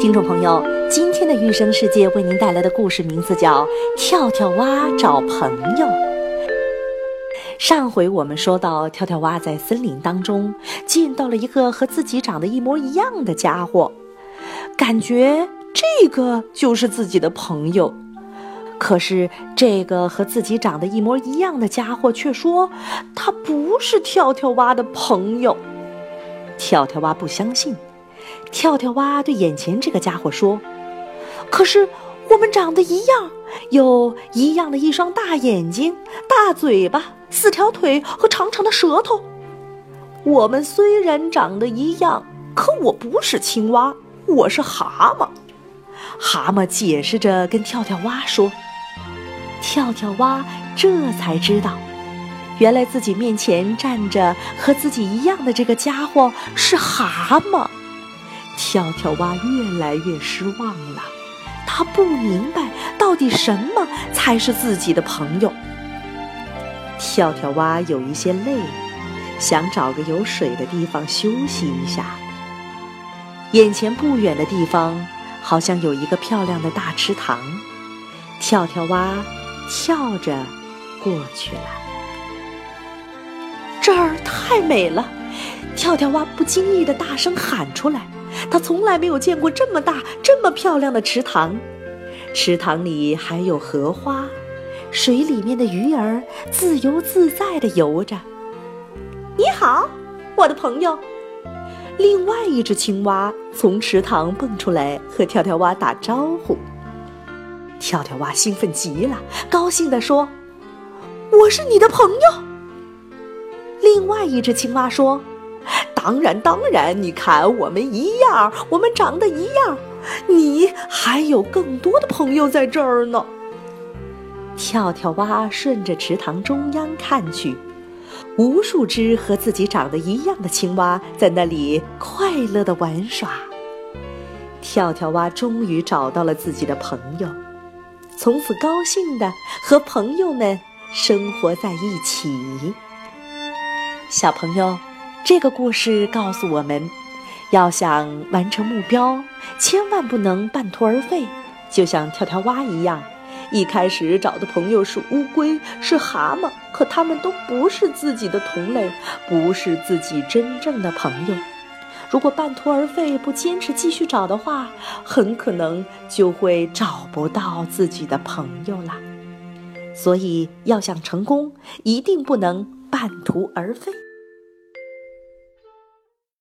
听众朋友，今天的育生世界为您带来的故事名字叫《跳跳蛙找朋友》。上回我们说到，跳跳蛙在森林当中见到了一个和自己长得一模一样的家伙，感觉这个就是自己的朋友。可是这个和自己长得一模一样的家伙却说他不是跳跳蛙的朋友。跳跳蛙不相信。跳跳蛙对眼前这个家伙说：“可是我们长得一样，有一样的一双大眼睛、大嘴巴、四条腿和长长的舌头。我们虽然长得一样，可我不是青蛙，我是蛤蟆。”蛤蟆解释着跟跳跳蛙说：“跳跳蛙这才知道，原来自己面前站着和自己一样的这个家伙是蛤蟆。”跳跳蛙越来越失望了，他不明白到底什么才是自己的朋友。跳跳蛙有一些累，想找个有水的地方休息一下。眼前不远的地方好像有一个漂亮的大池塘，跳跳蛙跳着过去了。这儿太美了，跳跳蛙不经意的大声喊出来。他从来没有见过这么大、这么漂亮的池塘，池塘里还有荷花，水里面的鱼儿自由自在地游着。你好，我的朋友。另外一只青蛙从池塘蹦出来，和跳跳蛙打招呼。跳跳蛙兴奋极了，高兴地说：“我是你的朋友。”另外一只青蛙说。当然，当然，你看，我们一样，我们长得一样，你还有更多的朋友在这儿呢。跳跳蛙顺着池塘中央看去，无数只和自己长得一样的青蛙在那里快乐地玩耍。跳跳蛙终于找到了自己的朋友，从此高兴的和朋友们生活在一起。小朋友。这个故事告诉我们，要想完成目标，千万不能半途而废。就像跳跳蛙一样，一开始找的朋友是乌龟，是蛤蟆，可他们都不是自己的同类，不是自己真正的朋友。如果半途而废，不坚持继续找的话，很可能就会找不到自己的朋友了。所以，要想成功，一定不能半途而废。